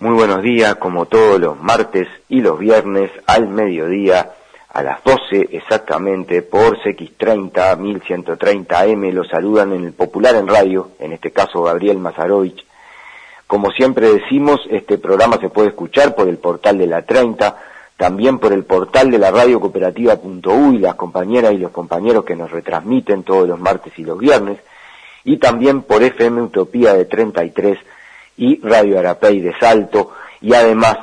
Muy buenos días, como todos los martes y los viernes al mediodía, a las 12 exactamente, por CX30, 1130M, los saludan en el Popular en Radio, en este caso Gabriel Mazarovich. Como siempre decimos, este programa se puede escuchar por el portal de la 30, también por el portal de la radio cooperativa.uy, las compañeras y los compañeros que nos retransmiten todos los martes y los viernes, y también por FM Utopía de 33 y Radio Arapey de Salto y además,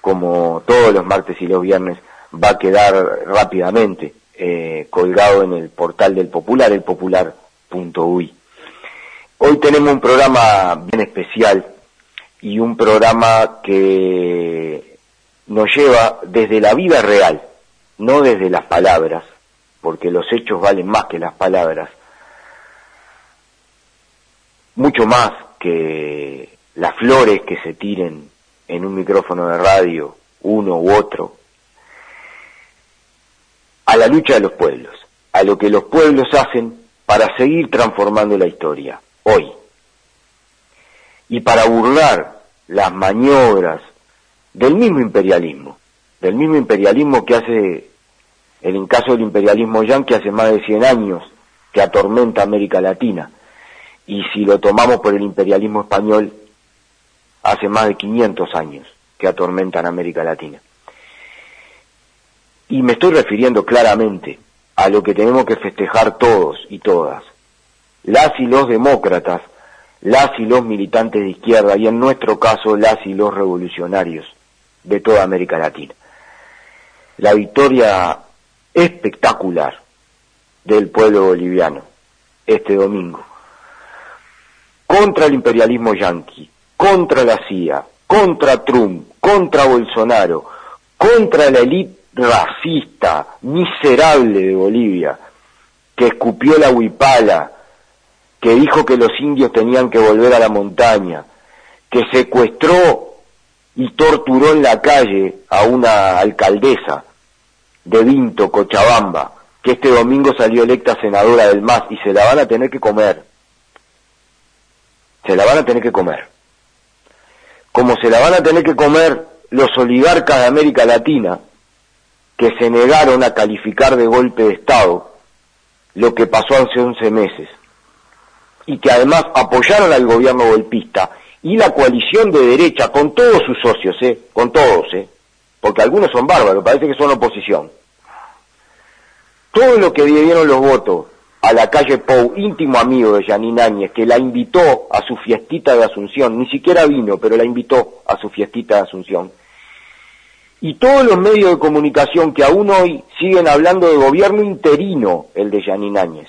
como todos los martes y los viernes, va a quedar rápidamente eh, colgado en el portal del Popular, el popular.uy. Hoy tenemos un programa bien especial y un programa que nos lleva desde la vida real, no desde las palabras, porque los hechos valen más que las palabras, mucho más que las flores que se tiren en un micrófono de radio, uno u otro, a la lucha de los pueblos, a lo que los pueblos hacen para seguir transformando la historia, hoy, y para burlar las maniobras del mismo imperialismo, del mismo imperialismo que hace, en el caso del imperialismo yanqui, hace más de 100 años que atormenta América Latina, y si lo tomamos por el imperialismo español, hace más de 500 años que atormentan América Latina. Y me estoy refiriendo claramente a lo que tenemos que festejar todos y todas, las y los demócratas, las y los militantes de izquierda y en nuestro caso las y los revolucionarios de toda América Latina. La victoria espectacular del pueblo boliviano este domingo contra el imperialismo yanqui, contra la CIA, contra Trump, contra Bolsonaro, contra la élite racista, miserable de Bolivia, que escupió la huipala, que dijo que los indios tenían que volver a la montaña, que secuestró y torturó en la calle a una alcaldesa de Vinto, Cochabamba, que este domingo salió electa senadora del MAS y se la van a tener que comer. Se la van a tener que comer como se la van a tener que comer los oligarcas de América Latina, que se negaron a calificar de golpe de Estado lo que pasó hace 11 meses, y que además apoyaron al gobierno golpista y la coalición de derecha con todos sus socios, ¿eh? con todos, ¿eh? porque algunos son bárbaros, parece que son oposición. Todo lo que dieron los votos a la calle Pou, íntimo amigo de Janine Áñez, que la invitó a su fiestita de Asunción, ni siquiera vino, pero la invitó a su fiestita de Asunción. Y todos los medios de comunicación que aún hoy siguen hablando de gobierno interino, el de Janine Áñez,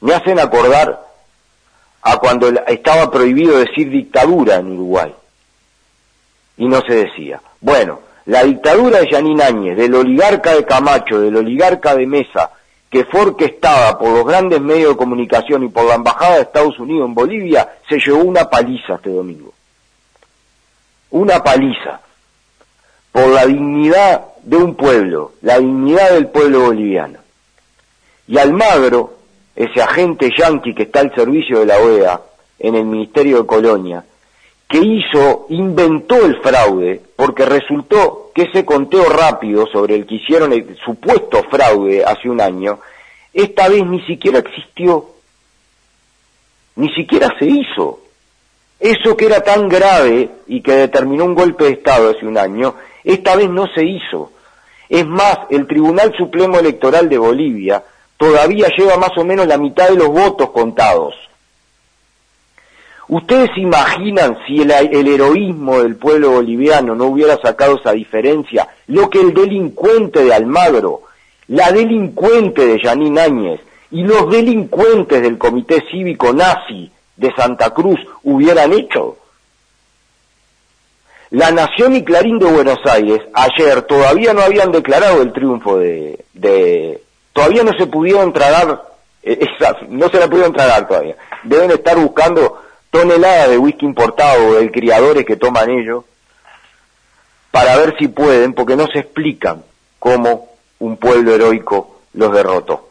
me hacen acordar a cuando estaba prohibido decir dictadura en Uruguay. Y no se decía. Bueno, la dictadura de Janine Áñez, del oligarca de Camacho, del oligarca de Mesa, que fue orquestada por los grandes medios de comunicación y por la Embajada de Estados Unidos en Bolivia, se llevó una paliza este domingo. Una paliza. Por la dignidad de un pueblo, la dignidad del pueblo boliviano. Y Almagro, ese agente yanqui que está al servicio de la OEA en el Ministerio de Colonia, que hizo, inventó el fraude, porque resultó que ese conteo rápido sobre el que hicieron el supuesto fraude hace un año, esta vez ni siquiera existió, ni siquiera se hizo. Eso que era tan grave y que determinó un golpe de Estado hace un año, Esta vez no se hizo. Es más, el Tribunal Supremo Electoral de Bolivia todavía lleva más o menos la mitad de los votos contados. ¿Ustedes imaginan si el, heroísmo del pueblo boliviano no hubiera sacado esa diferencia? Lo que el delincuente de Almagro, la delincuente de Yanín Áñez y los delincuentes del Comité Cívico Nazi de Santa Cruz hubieran hecho. La Nación y Clarín de Buenos Aires ayer todavía no habían declarado el triunfo de, de todavía no se pudieron tragar, eh, no se la pudieron tragar todavía. Deben estar buscando toneladas de whisky importado del criadores que toman ellos para ver si pueden, porque no se explican cómo un pueblo heroico los derrotó.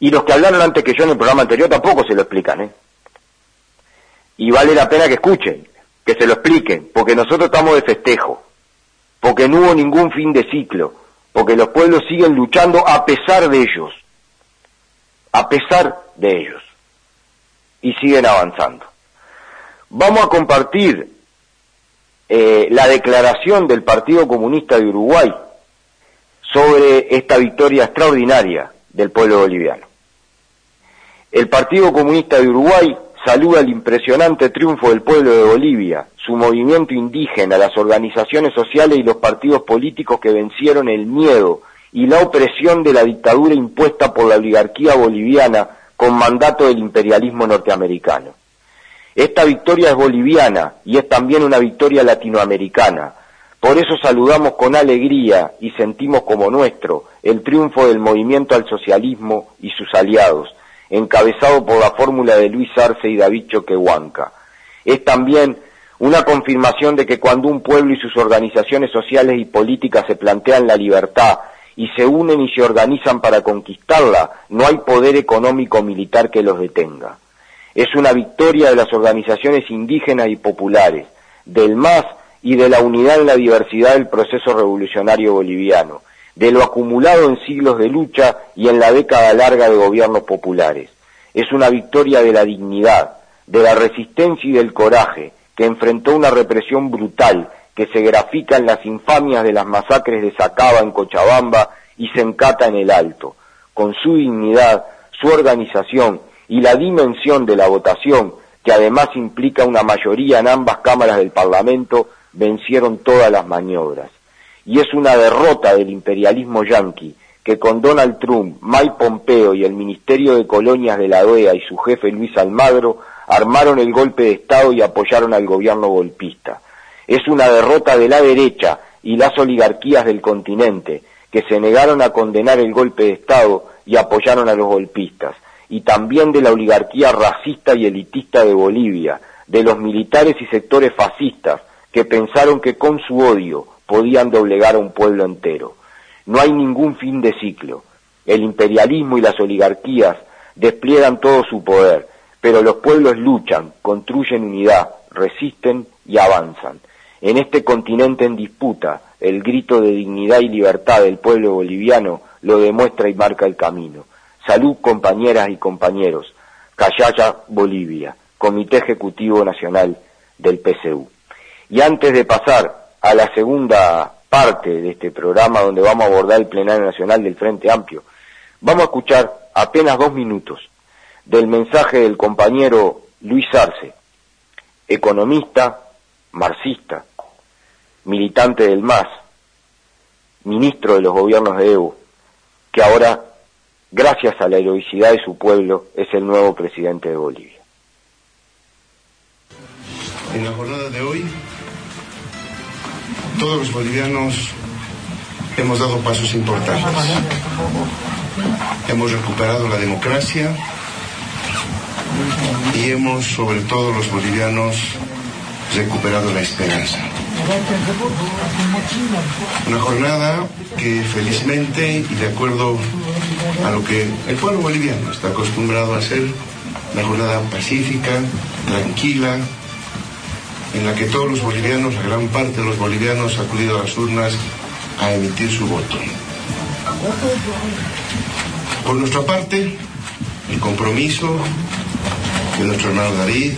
Y los que hablaron antes que yo en el programa anterior tampoco se lo explican, ¿eh? Y vale la pena que escuchen, que se lo expliquen, porque nosotros estamos de festejo, porque no hubo ningún fin de ciclo, porque los pueblos siguen luchando a pesar de ellos, a pesar de ellos, y siguen avanzando. Vamos a compartir eh, la declaración del Partido Comunista de Uruguay sobre esta victoria extraordinaria del pueblo boliviano. El Partido Comunista de Uruguay saluda el impresionante triunfo del pueblo de Bolivia, su movimiento indígena, las organizaciones sociales y los partidos políticos que vencieron el miedo y la opresión de la dictadura impuesta por la oligarquía boliviana con mandato del imperialismo norteamericano. Esta victoria es boliviana y es también una victoria latinoamericana. Por eso saludamos con alegría y sentimos como nuestro el triunfo del movimiento al socialismo y sus aliados, encabezado por la fórmula de Luis Arce y David Choquehuanca. Es también una confirmación de que cuando un pueblo y sus organizaciones sociales y políticas se plantean la libertad y se unen y se organizan para conquistarla, no hay poder económico militar que los detenga. Es una victoria de las organizaciones indígenas y populares, del MAS y de la unidad en la diversidad del proceso revolucionario boliviano, de lo acumulado en siglos de lucha y en la década larga de gobiernos populares. Es una victoria de la dignidad, de la resistencia y del coraje, que enfrentó una represión brutal que se grafica en las infamias de las masacres de Sacaba en Cochabamba y Sencata en el Alto. Con su dignidad, su organización y la dimensión de la votación, que además implica una mayoría en ambas cámaras del Parlamento, vencieron todas las maniobras. Y es una derrota del imperialismo yanqui que con Donald Trump, Mike Pompeo y el Ministerio de Colonias de la OEA y su jefe Luis Almagro armaron el golpe de Estado y apoyaron al gobierno golpista. Es una derrota de la derecha y las oligarquías del continente que se negaron a condenar el golpe de Estado y apoyaron a los golpistas y también de la oligarquía racista y elitista de Bolivia, de los militares y sectores fascistas que pensaron que con su odio podían doblegar a un pueblo entero. No hay ningún fin de ciclo. El imperialismo y las oligarquías despliegan todo su poder, pero los pueblos luchan, construyen unidad, resisten y avanzan. En este continente en disputa, el grito de dignidad y libertad del pueblo boliviano lo demuestra y marca el camino. Salud, compañeras y compañeros. Cayaya, Bolivia, Comité Ejecutivo Nacional del PCU. Y antes de pasar a la segunda parte de este programa donde vamos a abordar el plenario nacional del Frente Amplio, vamos a escuchar apenas dos minutos del mensaje del compañero Luis Arce, economista, marxista, militante del MAS, ministro de los gobiernos de Evo, que ahora gracias a la heroicidad de su pueblo, es el nuevo presidente de Bolivia. En la jornada de hoy, todos los bolivianos hemos dado pasos importantes. Hemos recuperado la democracia y hemos, sobre todo los bolivianos, recuperado la esperanza. Una jornada que felizmente y de acuerdo a lo que el pueblo boliviano está acostumbrado a ser, una jornada pacífica, tranquila, en la que todos los bolivianos, la gran parte de los bolivianos, han acudido a las urnas a emitir su voto. Por nuestra parte, el compromiso de nuestro hermano David,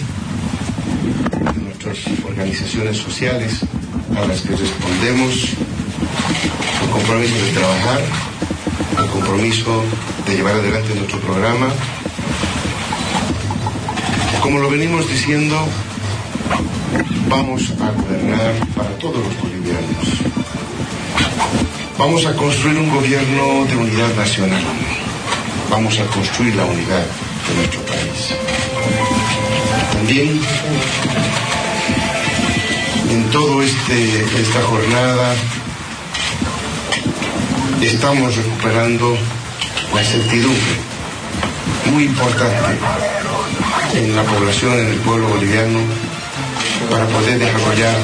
de nuestras organizaciones sociales, a las que respondemos, el compromiso de trabajar, compromiso de llevar adelante nuestro programa. Como lo venimos diciendo, vamos a gobernar para todos los bolivianos. Vamos a construir un gobierno de unidad nacional. Vamos a construir la unidad de nuestro país. También en toda este, esta jornada estamos recuperando la certidumbre muy importante en la población, en el pueblo boliviano, para poder desarrollar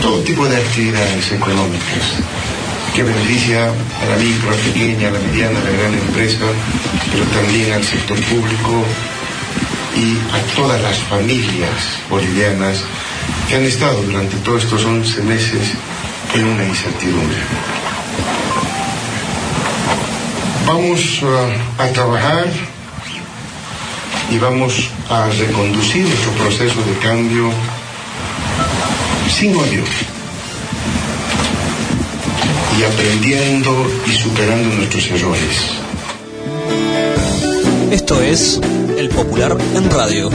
todo tipo de actividades económicas que beneficia a la micro, a la pequeña, a la mediana, a la gran empresa, pero también al sector público y a todas las familias bolivianas que han estado durante todos estos 11 meses en una incertidumbre. Vamos uh, a trabajar y vamos a reconducir nuestro proceso de cambio sin odio y aprendiendo y superando nuestros errores. Esto es El Popular en Radio.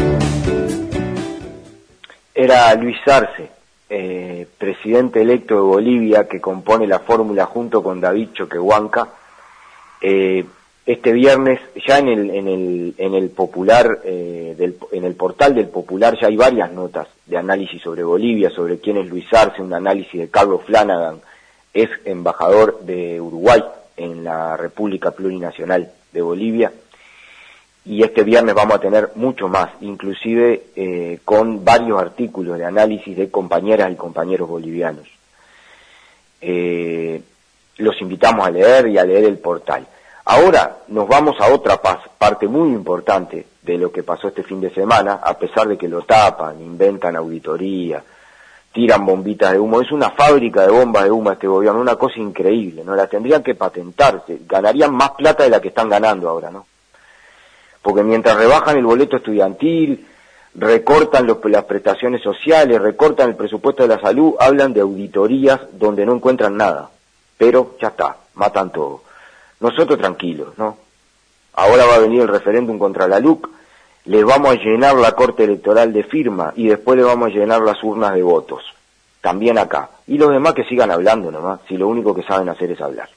Era Luis Arce, eh, presidente electo de Bolivia, que compone la fórmula junto con David Choquehuanca. Eh, este viernes ya en el, en el, en el popular, eh, del, en el portal del popular ya hay varias notas de análisis sobre Bolivia, sobre quién es Luis Arce, un análisis de Carlos Flanagan, es embajador de Uruguay en la República Plurinacional de Bolivia. Y este viernes vamos a tener mucho más, inclusive eh, con varios artículos de análisis de compañeras y compañeros bolivianos. Los invitamos a leer y a leer el portal. Ahora nos vamos a otra parte muy importante de lo que pasó este fin de semana, a pesar de que lo tapan, inventan auditoría, tiran bombitas de humo. Es una fábrica de bombas de humo este gobierno, una cosa increíble, ¿no? La tendrían que patentarse, ganarían más plata de la que están ganando ahora, ¿no? Porque mientras rebajan el boleto estudiantil, recortan las prestaciones sociales, recortan el presupuesto de la salud, hablan de auditorías donde no encuentran nada. Pero ya está, matan todo. Nosotros tranquilos, ¿no? Ahora va a venir el referéndum contra la LUC, le vamos a llenar la corte electoral de firma y después le vamos a llenar las urnas de votos. También acá. Y los demás que sigan hablando nomás, si lo único que saben hacer es hablar.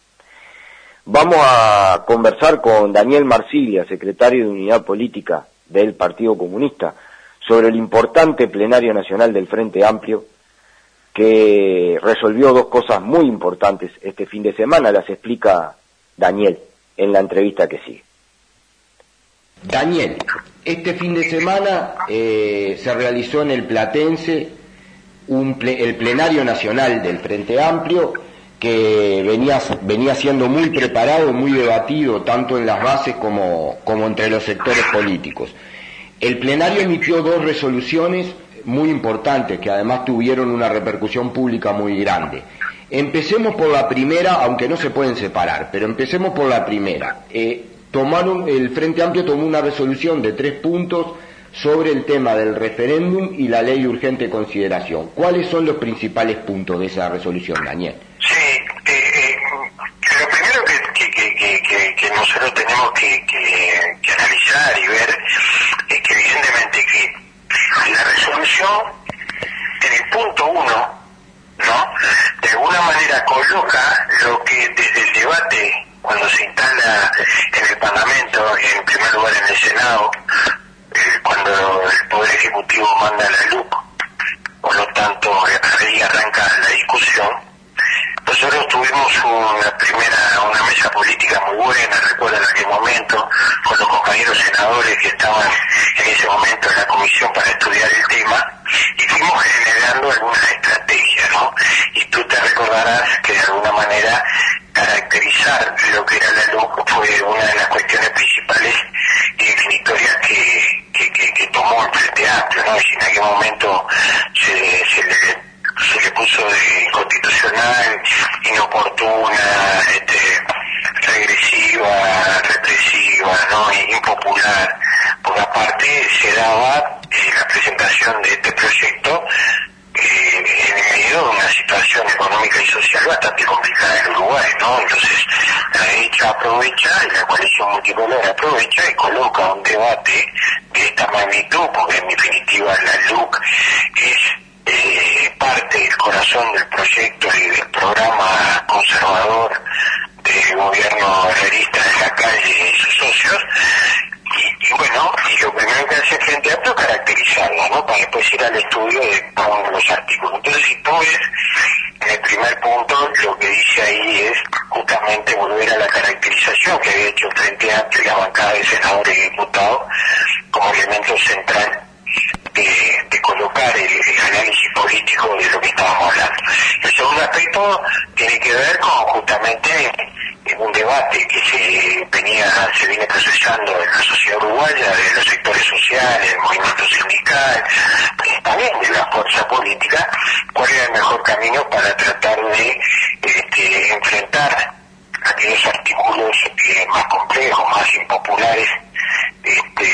Vamos a conversar con Daniel Marsilia, secretario de Unidad Política del Partido Comunista, sobre el importante plenario nacional del Frente Amplio, que resolvió dos cosas muy importantes este fin de semana, las explica Daniel en la entrevista que sigue. Daniel, este fin de semana eh, se realizó en el Platense un el plenario nacional del Frente Amplio que venía, venía siendo muy preparado, muy debatido, tanto en las bases como, como entre los sectores políticos. El plenario emitió dos resoluciones muy importantes que además tuvieron una repercusión pública muy grande. Empecemos por la primera, aunque no se pueden separar, pero empecemos por la primera. Eh, tomaron, el Frente Amplio tomó una resolución de tres puntos sobre el tema del referéndum y la ley de urgente consideración. ¿Cuáles son los principales puntos de esa resolución, Daniel? Sí, eh, eh, lo primero que, nosotros tenemos que, analizar y ver es que evidentemente que la resolución en el punto uno, ¿no? De alguna manera coloca lo que desde el debate cuando se instala en el Parlamento en primer lugar en el Senado, eh, cuando el Poder Ejecutivo manda la luz, por lo tanto ahí arranca la discusión. Nosotros tuvimos una primera, una mesa política muy buena, recuerdo en aquel momento, con los compañeros senadores que estaban en ese momento en la comisión para estudiar el tema, y fuimos generando algunas estrategias, ¿no? Y tú te recordarás que de alguna manera caracterizar lo que era la luz fue una de las cuestiones principales y definitorias que, que, tomó el Frente Amplio, ¿no? Y en aquel momento se, se, le, se le puso de inconstitucional, inoportuna, este, regresiva, represiva, ¿no? impopular. Por aparte se daba eh, la presentación de este proyecto eh, en medio de una situación económica y social bastante complicada en Uruguay, ¿no? Entonces, la derecha aprovecha la coalición multipolar aprovecha y coloca un debate de esta magnitud, porque en definitiva la LUC es corazón del proyecto y del programa conservador del gobierno realista de la calle y sus socios, y, bueno, y lo primero que hace Frente Amplio es caracterizarla, ¿no? Para después ir al estudio de cada los artículos. Entonces, si tú ves, en el primer punto, lo que dice ahí es justamente volver a la caracterización que había hecho Frente Amplio y la bancada de senadores y diputados como elemento central de, colocar el, análisis político de lo que estábamos hablando. El segundo aspecto tiene que ver con justamente un debate que se venía se viene procesando en la sociedad uruguaya, de los sectores sociales, el movimiento sindical, también de la fuerza política, cuál era el mejor camino para tratar de este, enfrentar aquellos artículos eh, más complejos, más impopulares este,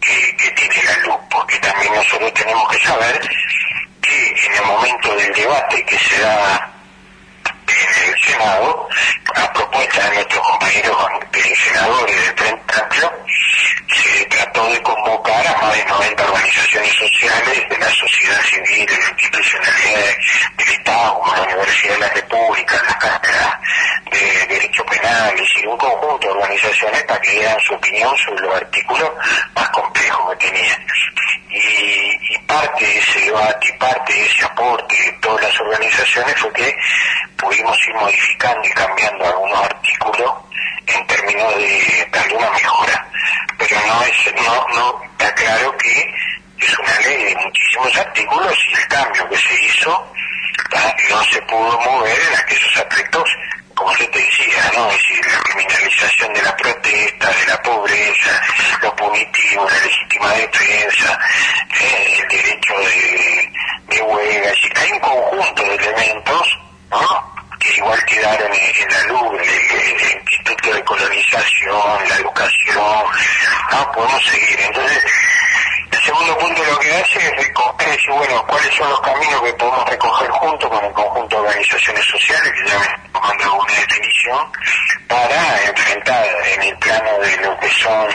que, tiene la luz, porque también nosotros tenemos que saber que en el momento del debate que se da en el Senado, a propuesta de nuestros compañeros senadores del Frente Amplio, se trató de convocar a más de 90 organizaciones sociales de la sociedad civil, de la institucionalidad del Estado, como la Universidad de la República, las cátedras de Derecho Penal, y un conjunto de organizaciones para que dieran su opinión sobre los artículos más complejos que tenían. Y, y parte de ese debate y parte de ese aporte de todas las organizaciones fue que pudimos ir modificando y cambiando algunos artículos en términos de darle una mejora. Pero no es, no, no, está claro que es una ley de muchísimos artículos y el cambio que se hizo no se pudo mover en aquellos aspectos como yo te decía, ¿no? Es decir, la criminalización de la protesta, de la pobreza, lo punitivo, la legítima defensa, eh, el derecho de, de huelga, es decir, hay un conjunto de elementos, ¿no? que igual quedaron en, la luz, el, Instituto de Colonización, la educación, no podemos seguir. Entonces, el segundo punto lo que hace es recoger, decir, bueno, cuáles son los caminos que podemos recoger junto con el conjunto de organizaciones sociales, que ya me tomando una definición, para enfrentar en el plano de lo que son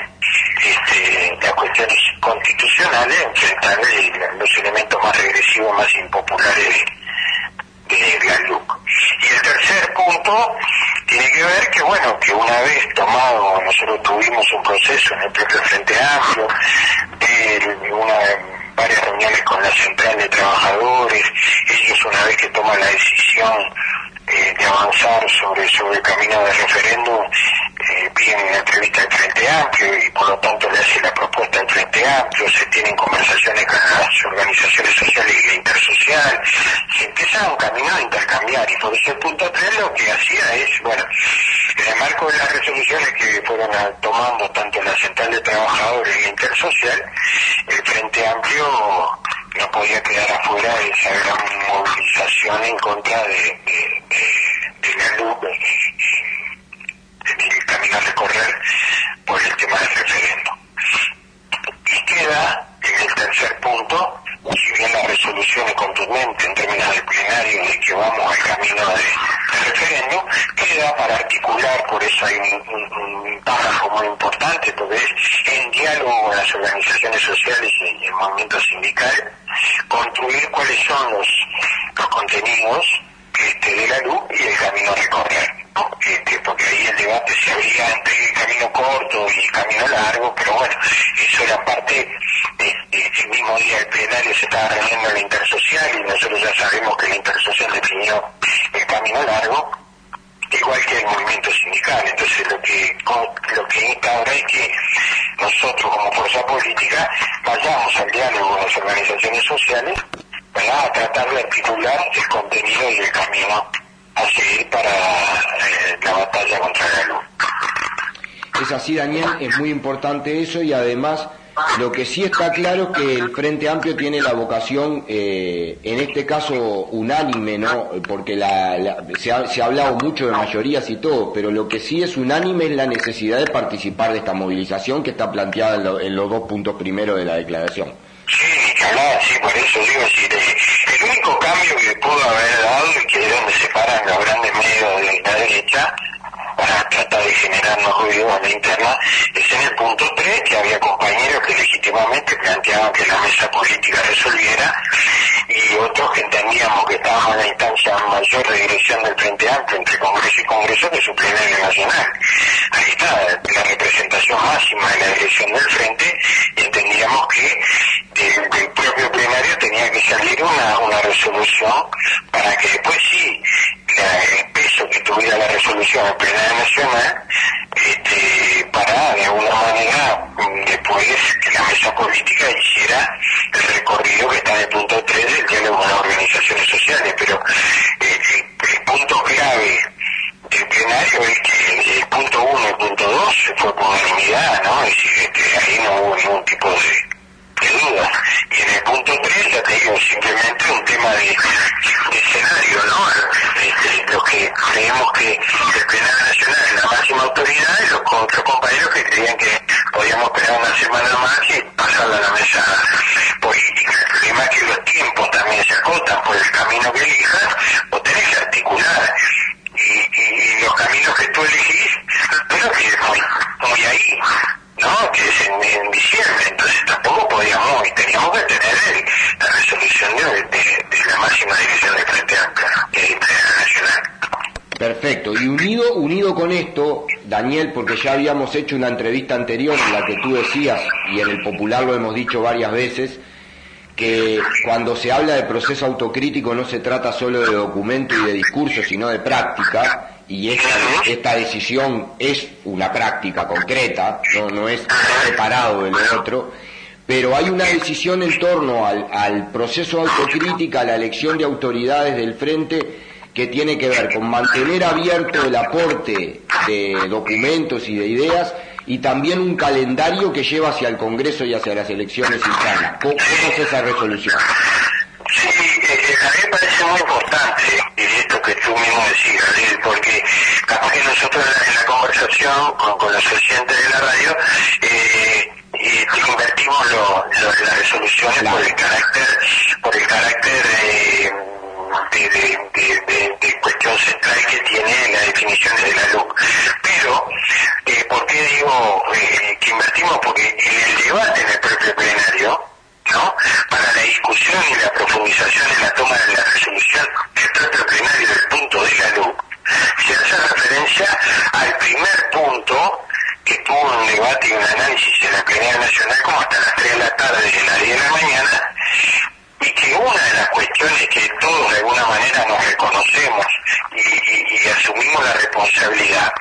este, las cuestiones constitucionales, enfrentar los elementos más regresivos, más impopulares de la LUC. Y el tercer punto tiene que ver que, bueno, que una vez tomado, nosotros tuvimos un proceso en el propio Frente Amplio, de una, varias reuniones con la Central de Trabajadores, ellos una vez que toman la decisión eh, de avanzar sobre, sobre el camino de referéndum, eh, piden una entrevista al Frente Amplio y por lo tanto le hace la propuesta al Frente Amplio, se tienen conversaciones con las organizaciones sociales y la intersocial, se empieza un camino de intercambiar y por eso el punto 3 lo que hacía es, bueno, en el marco de las resoluciones que fueron tomando tanto la Central de Trabajadores y la intersocial, el Frente Amplio no podía quedar afuera de esa gran movilización en contra de, de, la luz en el camino a recorrer por el tema del referendo. Y queda en el tercer punto, si bien la resolución es contundente en términos de plenario de que vamos al camino de, referendo, queda para articular, por eso hay un, un, párrafo muy importante, porque es en diálogo con las organizaciones sociales y el movimiento sindical, construir cuáles son los, los contenidos este, de la luz y el camino a recorrer. Este, porque ahí el debate se abría entre camino corto y camino largo, pero bueno, eso era parte, de, el mismo día del plenario se estaba reuniendo en la intersocial y nosotros ya sabemos que la intersocial definió el camino largo, igual que el movimiento sindical. Entonces lo que lo que insta ahora es que nosotros como fuerza política vayamos al diálogo con las organizaciones sociales para tratar de articular el contenido y el camino a seguir para eh, la batalla contra la luz. Es así, Daniel, es muy importante eso y además lo que sí está claro es que el Frente Amplio tiene la vocación, eh, en este caso unánime, ¿no? Porque se, ha, se, ha, hablado mucho de mayorías y todo, pero lo que sí es unánime es la necesidad de participar de esta movilización que está planteada en, en los dos puntos primeros de la declaración. Sí, que hablar, sí, por eso digo, si el único cambio que pudo haber dado y que es donde separan los grandes medios de la derecha, para tratar de generarnos ruido a la interna, es en el punto 3 que había compañeros que legítimamente planteaban que la mesa política resolviera y otros que entendíamos que estábamos en la instancia mayor de dirección del Congreso de su plenario nacional. Ahí está la representación máxima de la dirección del Frente y entendíamos que del, propio plenario tenía que salir una, una resolución para que después sí el peso que tuviera la resolución en plenario nacional este, para de alguna manera después que la mesa política hiciera el recorrido que está en el punto 3 del diálogo con las organizaciones sociales, pero eh, el, punto clave del plenario es que el, punto 1 y punto 2 fue por unanimidad, ¿no? Es decir, este, ahí no hubo ningún tipo de de duda. Y en el punto 3, ya te digo, simplemente un tema de, escenario, ¿no? Este, los que creemos que el Plenario Nacional es la máxima autoridad y los otros compañeros que creían que podíamos esperar una semana más y pasarla a la mesa política. El problema es que los tiempos también se acotan por el camino que elijas o tenés que articular. Y, los caminos que tú elegís, pero que muy ahí. ¿no? Que es en, diciembre, entonces tampoco podíamos y teníamos que tener la resolución de, la máxima dirección de Frente Amplio, que es Nacional. Perfecto, y unido, unido con esto, Daniel, porque ya habíamos hecho una entrevista anterior en la que tú decías, y en el popular lo hemos dicho varias veces, que cuando se habla de proceso autocrítico no se trata solo de documento y de discurso, sino de práctica, y esta, esta decisión es una práctica concreta, no, no es separado del otro, pero hay una decisión en torno al, al proceso autocrítica, a la elección de autoridades del frente, que tiene que ver con mantener abierto el aporte de documentos y de ideas y también un calendario que lleva hacia el Congreso y hacia las elecciones internas. ¿Cómo, es esa resolución? Sí, eh, a mí me parece muy importante esto que tú mismo decías, porque capaz que nosotros en la conversación con, los oyentes de la radio eh, invertimos las resoluciones por el carácter, por el carácter de, de, cuestión central que tiene las definiciones de la luz. Pero, eh, ¿por qué digo eh, que invertimos? Porque en el debate en el propio plenario, ¿no? Para la discusión y la profundización en la toma de la resolución del propio plenario del punto de la luz, se hace referencia al primer punto que tuvo un debate y un análisis en la plenaria nacional como hasta las 3 de la tarde y las 10 de la mañana, y que una de las cuestiones que todos de alguna manera nos reconocemos y asumimos la responsabilidad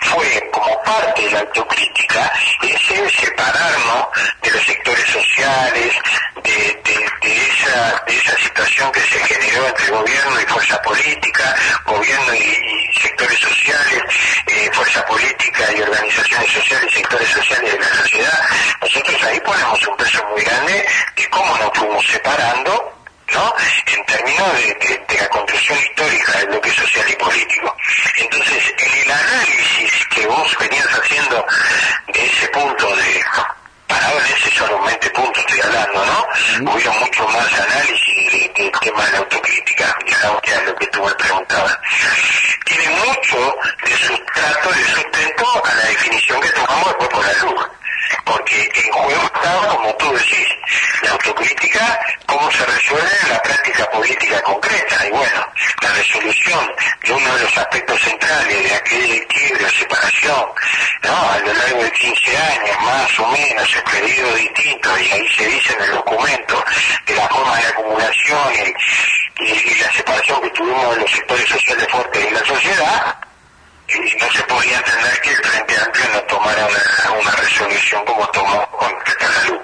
fue como parte de la autocrítica ese separarnos de los sectores sociales, de, esa, de esa situación que se generó entre gobierno y fuerza política, gobierno y, sectores sociales, eh, fuerza política y organizaciones sociales y sectores sociales de la sociedad. Nosotros ahí ponemos un peso muy grande de cómo nos fuimos separando ¿no? En términos de, la construcción histórica del bloque social y político. Entonces, en el análisis que vos venías haciendo de ese punto de parado en ese solamente punto estoy hablando, ¿no? Hubo mucho más análisis del tema de la autocrítica, ya lo que tú me preguntabas. Tiene mucho de sustrato, de sustento a la definición que tomamos después por la luz porque en juego estaba, como tú decís, la autocrítica, cómo se resuelve en la práctica política concreta. Y bueno, la resolución de uno de los aspectos centrales de aquel equilibrio, separación, ¿no? a lo largo de 15 años, más o menos, en periodos distintos, y ahí se dice en el documento de la forma de acumulación y, y la separación que tuvimos de los sectores sociales fuertes en la sociedad, no se podía entender que el Frente Amplio no tomara una, resolución como tomó con luz.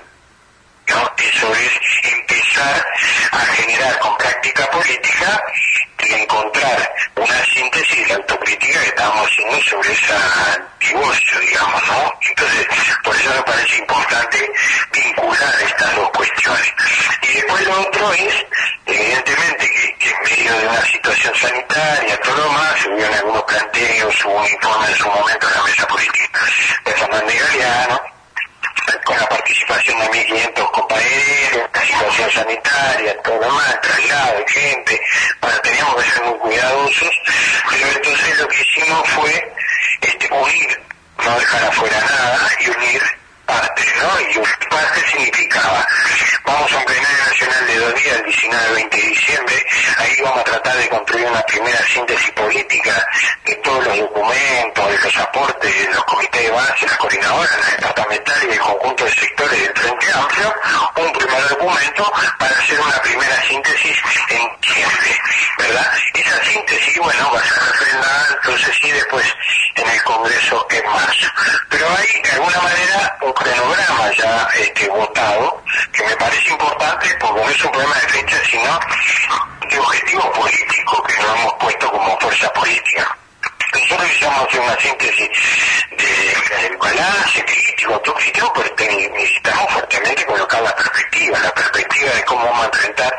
¿No? Eso es empezar a generar con práctica política y encontrar una síntesis de la autocrítica que estábamos haciendo sobre ese divorcio, digamos, ¿no? Entonces, por eso me parece importante vincular estas dos cuestiones. Y después lo otro es, evidentemente, que, en medio de una situación sanitaria, todo lo más, hubo algunos planteos, hubo un informe en su momento en la mesa política de Fernández Galeano, con la participación de 1.500 compañeros, la situación problema de traslado de gente, bueno, teníamos que ser muy cuidadosos, pero entonces lo que hicimos fue este, unir, no dejar afuera nada y unir parte, ¿no? Y parte significaba, vamos a un plenario nacional de dos días, el 19-20 de diciembre, ahí vamos a tratar de construir una primera síntesis política de todos los documentos, de los aportes, de los comités de base, las coordinadoras, las departamentales y el conjunto de sectores del Frente Amplio, un primer documento para hacer una primera síntesis en diciembre, ¿verdad? Esa síntesis, bueno, va a ser refrendada entonces sí después en el Congreso en marzo. Pero hay de alguna manera un cronograma ya este, votado, que me parece importante porque no es un problema de fecha, sino de objetivo político que nos hemos puesto como fuerza política. Nosotros hicimos una síntesis del balance crítico, autocrítico, pero necesitamos fuertemente colocar la perspectiva, la perspectiva de cómo vamos a enfrentar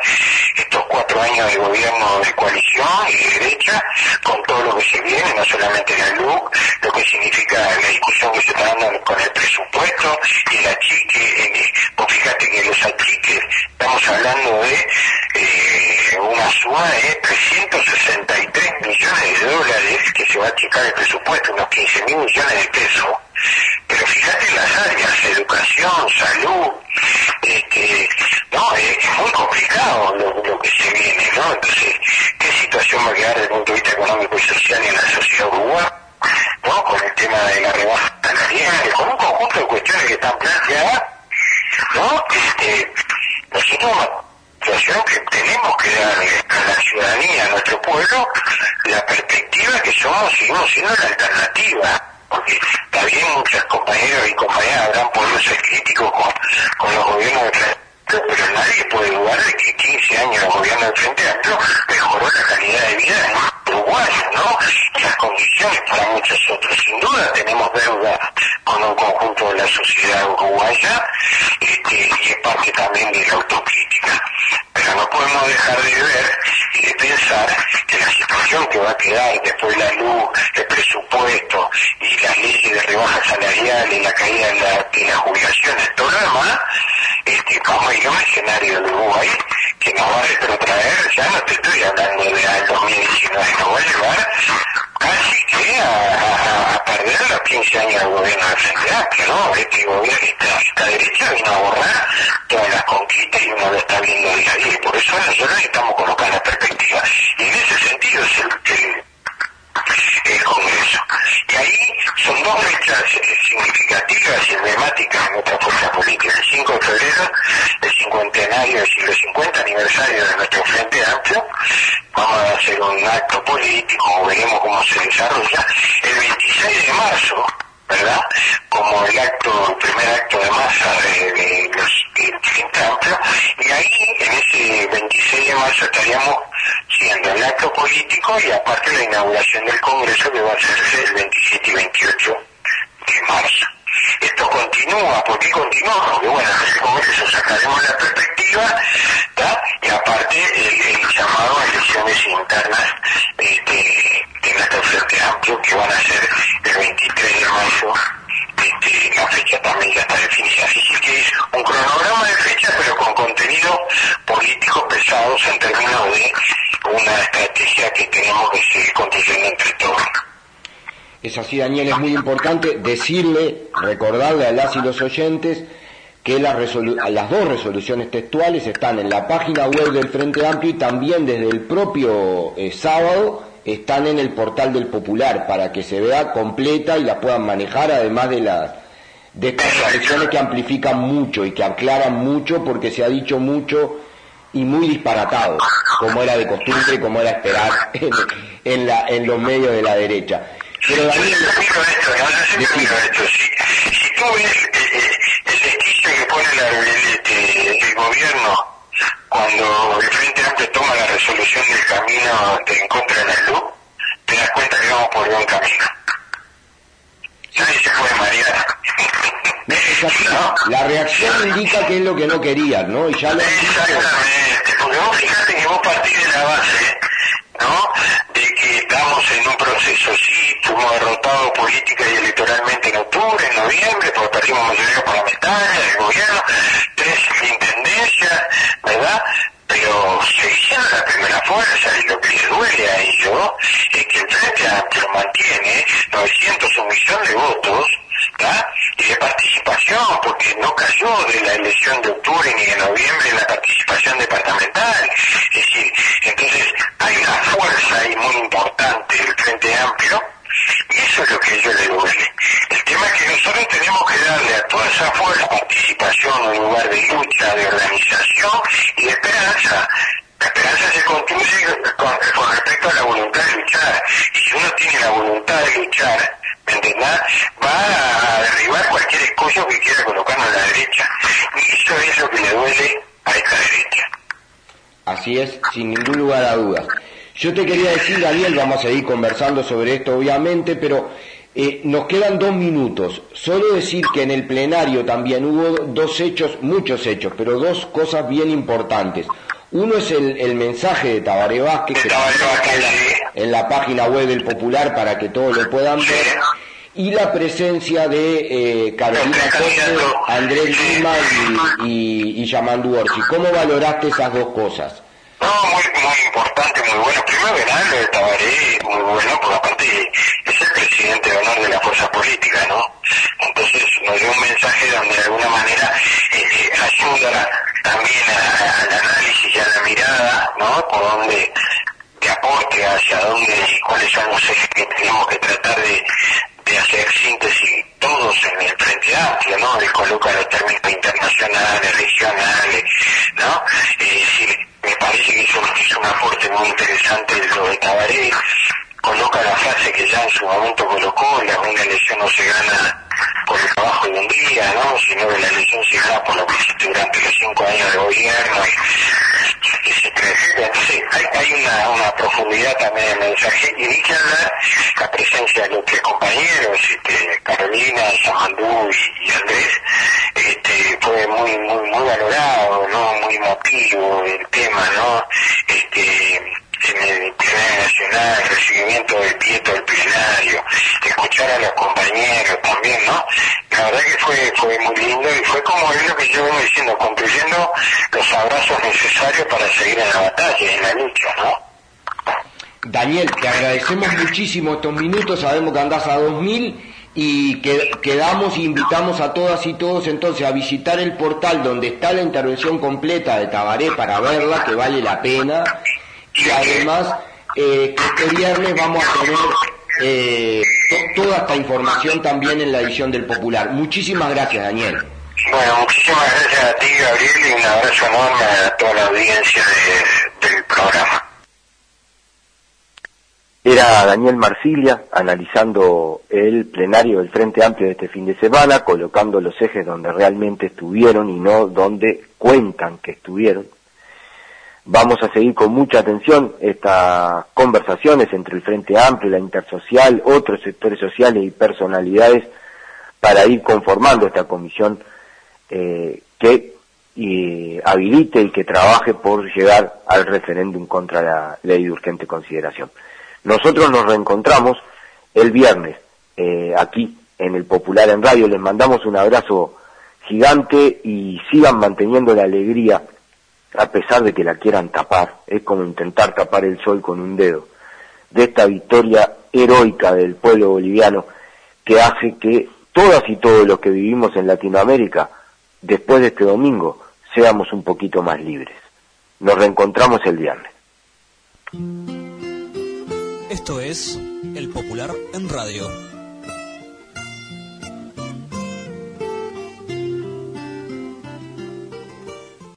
estos cuatro años de gobierno de coalición y de derecha, con todo lo que se viene, no solamente la LUC, lo que significa la discusión que se está dando con el presupuesto, y el achique, pues fíjate que los achiques, estamos hablando de eh, una suma de 363 millones de dólares que se va a achicar el presupuesto, unos 15 mil millones de pesos, pero fíjate en las áreas, educación, salud, este, no, es, muy complicado lo, que se viene, ¿no? Entonces, ¿qué situación va a quedar desde el punto de vista económico y social en la sociedad uruguaya? ¿no? Con el tema de la rebaja salarial, con un conjunto de cuestiones que están planteadas, ¿no? Este, nosotros situación que tenemos que darle a la ciudadanía, a nuestro pueblo, la perspectiva que somos, seguimos siendo la alternativa. Porque está bien muchas compañeros y compañeras habrán podido ser críticos con, con los gobiernos de pero nadie puede dudar de que 15 años de gobierno del Frente Amplio mejoró la calidad de vida en uruguayos, ¿no? Y las condiciones para muchos otros. Sin duda tenemos deuda con un conjunto de la sociedad uruguaya este, y es parte también de la autocrítica. Pero no podemos dejar de ver y de pensar que la situación que va a quedar después de la luz, el presupuesto y las leyes de rebaja salarial y la caída de, la, de las jubilaciones, todo lo demás, este, ir a un escenario de Uruguay que nos va a retrotraer, ya no te estoy hablando de al 2019, nos va a llevar casi que a, perder los 15 años del gobierno de Frente Amplio, ¿no? Este gobierno, esta, esta derecha vino a borrar todas las conquistas y uno lo está viendo día a día, y por eso nosotros estamos colocando la perspectiva. Y en ese sentido es el, el el Congreso. Y ahí son dos fechas significativas y emblemáticas en nuestra fuerza política. El 5 de febrero, el cincuentenario del siglo 50, aniversario de nuestro Frente Amplio. Vamos a hacer un acto político, veremos cómo se desarrolla. El 26 de marzo, ¿verdad? Como el acto, el primer acto de masa de, los Frente Amplio, y ahí en ese 26 de marzo estaríamos siendo el acto político y aparte la inauguración del Congreso que va a hacerse el 27 y 28 de marzo. Esto continúa, ¿por qué continúa? Porque bueno, en ese Congreso sacaremos la perspectiva y aparte el, llamado a elecciones internas este, de nuestro Frente Amplio que van a ser el 23 de mayo este, la fecha también ya está definida. Así que es un cronograma de fecha, pero con contenidos políticos pesados en términos de una estrategia que tenemos que seguir construyendo entre todos. Es así, Daniel, es muy importante decirle, recordarle a las y los oyentes que las, las dos resoluciones textuales están en la página web del Frente Amplio y también desde el propio eh, sábado están en el portal del Popular para que se vea completa y la puedan manejar, además de las de estas reflexiones que amplifican mucho y que aclaran mucho porque se ha dicho mucho y muy disparatado, como era de costumbre, como era esperar en, la, en los medios de la derecha. Pero yo siempre miro esto, yo siempre miro esto. Si, si tú ves eh, el desquicio que pone la, el, este, el gobierno cuando el Frente Amplio toma la resolución del camino de en contra de la luz, te das cuenta que vamos por buen camino. Nadie se La reacción indica que es lo que no querían, ¿no? Y ya lo Exactamente, porque vos fíjate que vos partís de la base, ¿no? De que estamos en un proceso, sí, fuimos derrotados política y electoralmente en octubre, en noviembre, porque perdimos mayoría parlamentaria, el gobierno, tres intendencias, ¿verdad? Pero siendo la primera fuerza y lo que le duele a ellos es que el Frente Amplio mantiene 900 un millón de votos de participación, porque no cayó de la elección de octubre ni de noviembre la participación departamental. Es decir, entonces hay una fuerza ahí muy importante del Frente Amplio y eso es lo que ellos les duele. El tema es que nosotros tenemos que darle a toda esa fuerza participación, un lugar de lucha, de organización y de esperanza. La esperanza se construye con, respecto a la voluntad de luchar. Y si uno tiene la voluntad de luchar, ¿entendés? Va a derribar cualquier escollo que quiera colocarnos a la derecha. Y eso es lo que le duele a esta derecha. Así es, sin ningún lugar a dudas. Yo te quería decir, Daniel, vamos a seguir conversando sobre esto, obviamente, pero eh, nos quedan dos minutos. Solo decir que en el plenario también hubo dos hechos, muchos hechos, pero dos cosas bien importantes. Uno es el, mensaje de Tabaré Vázquez, que está en la, página web del Popular para que todos lo puedan ver, y la presencia de eh, Carolina Costa, Andrés Lima y, y, Yamandu Orsi. ¿Cómo valoraste esas dos cosas? No, muy, muy importante, muy bueno. Primero lo de Tabaré, muy bueno, porque aparte es el presidente de honor de la fuerza política, ¿no? Entonces nos dio un mensaje donde de alguna manera eh, ayuda también al análisis y a la mirada, ¿no? Por donde de aporte hacia dónde y cuáles son los ejes que tenemos que tratar de, de hacer síntesis todos en el Frente Amplio, ¿no? Él coloca los términos internacionales, regionales, ¿no? Eh, me parece que hizo, un aporte muy interesante lo de Tabaré, coloca la frase que ya en su momento colocó, la una elección no se gana por el trabajo de un día, ¿no? sino que la elección se gana por lo que hiciste durante los cinco años de gobierno y, crece. Entonces hay, hay una, profundidad también en el mensaje y ni que hablar la presencia de los tres compañeros, este, Carolina, Samandú y, y, Andrés, este, fue muy, muy, muy valorado, ¿no? muy emotivo el tema, ¿no? Este, en el plenario nacional, el recibimiento del plenario, escuchar a los compañeros también, ¿no? La verdad que fue, fue muy lindo y fue como es lo que yo vengo diciendo, construyendo los abrazos necesarios para seguir en la batalla, en la lucha, ¿no? Daniel, te agradecemos muchísimo estos minutos, sabemos que andás a 2000 y que, quedamos e invitamos a todas y todos entonces a visitar el portal donde está la intervención completa de Tabaré para verla, que vale la pena, y además eh, este viernes vamos a tener eh, toda esta información también en la edición del Popular. Muchísimas gracias, Daniel. Bueno, muchísimas gracias a ti, Gabriel, y un abrazo enorme a toda la audiencia del programa. Era Daniel Marsilia analizando el plenario del Frente Amplio de este fin de semana, colocando los ejes donde realmente estuvieron y no donde cuentan que estuvieron. Vamos a seguir con mucha atención estas conversaciones entre el Frente Amplio, la Intersocial, otros sectores sociales y personalidades para ir conformando esta comisión eh, que habilite y que trabaje por llegar al referéndum contra la ley de urgente consideración. Nosotros nos reencontramos el viernes eh, aquí en el Popular en Radio. Les mandamos un abrazo gigante y sigan manteniendo la alegría a pesar de que la quieran tapar, es como intentar tapar el sol con un dedo, de esta victoria heroica del pueblo boliviano que hace que todas y todos los que vivimos en Latinoamérica, después de este domingo, seamos un poquito más libres. Nos reencontramos el viernes. Esto es El Popular en Radio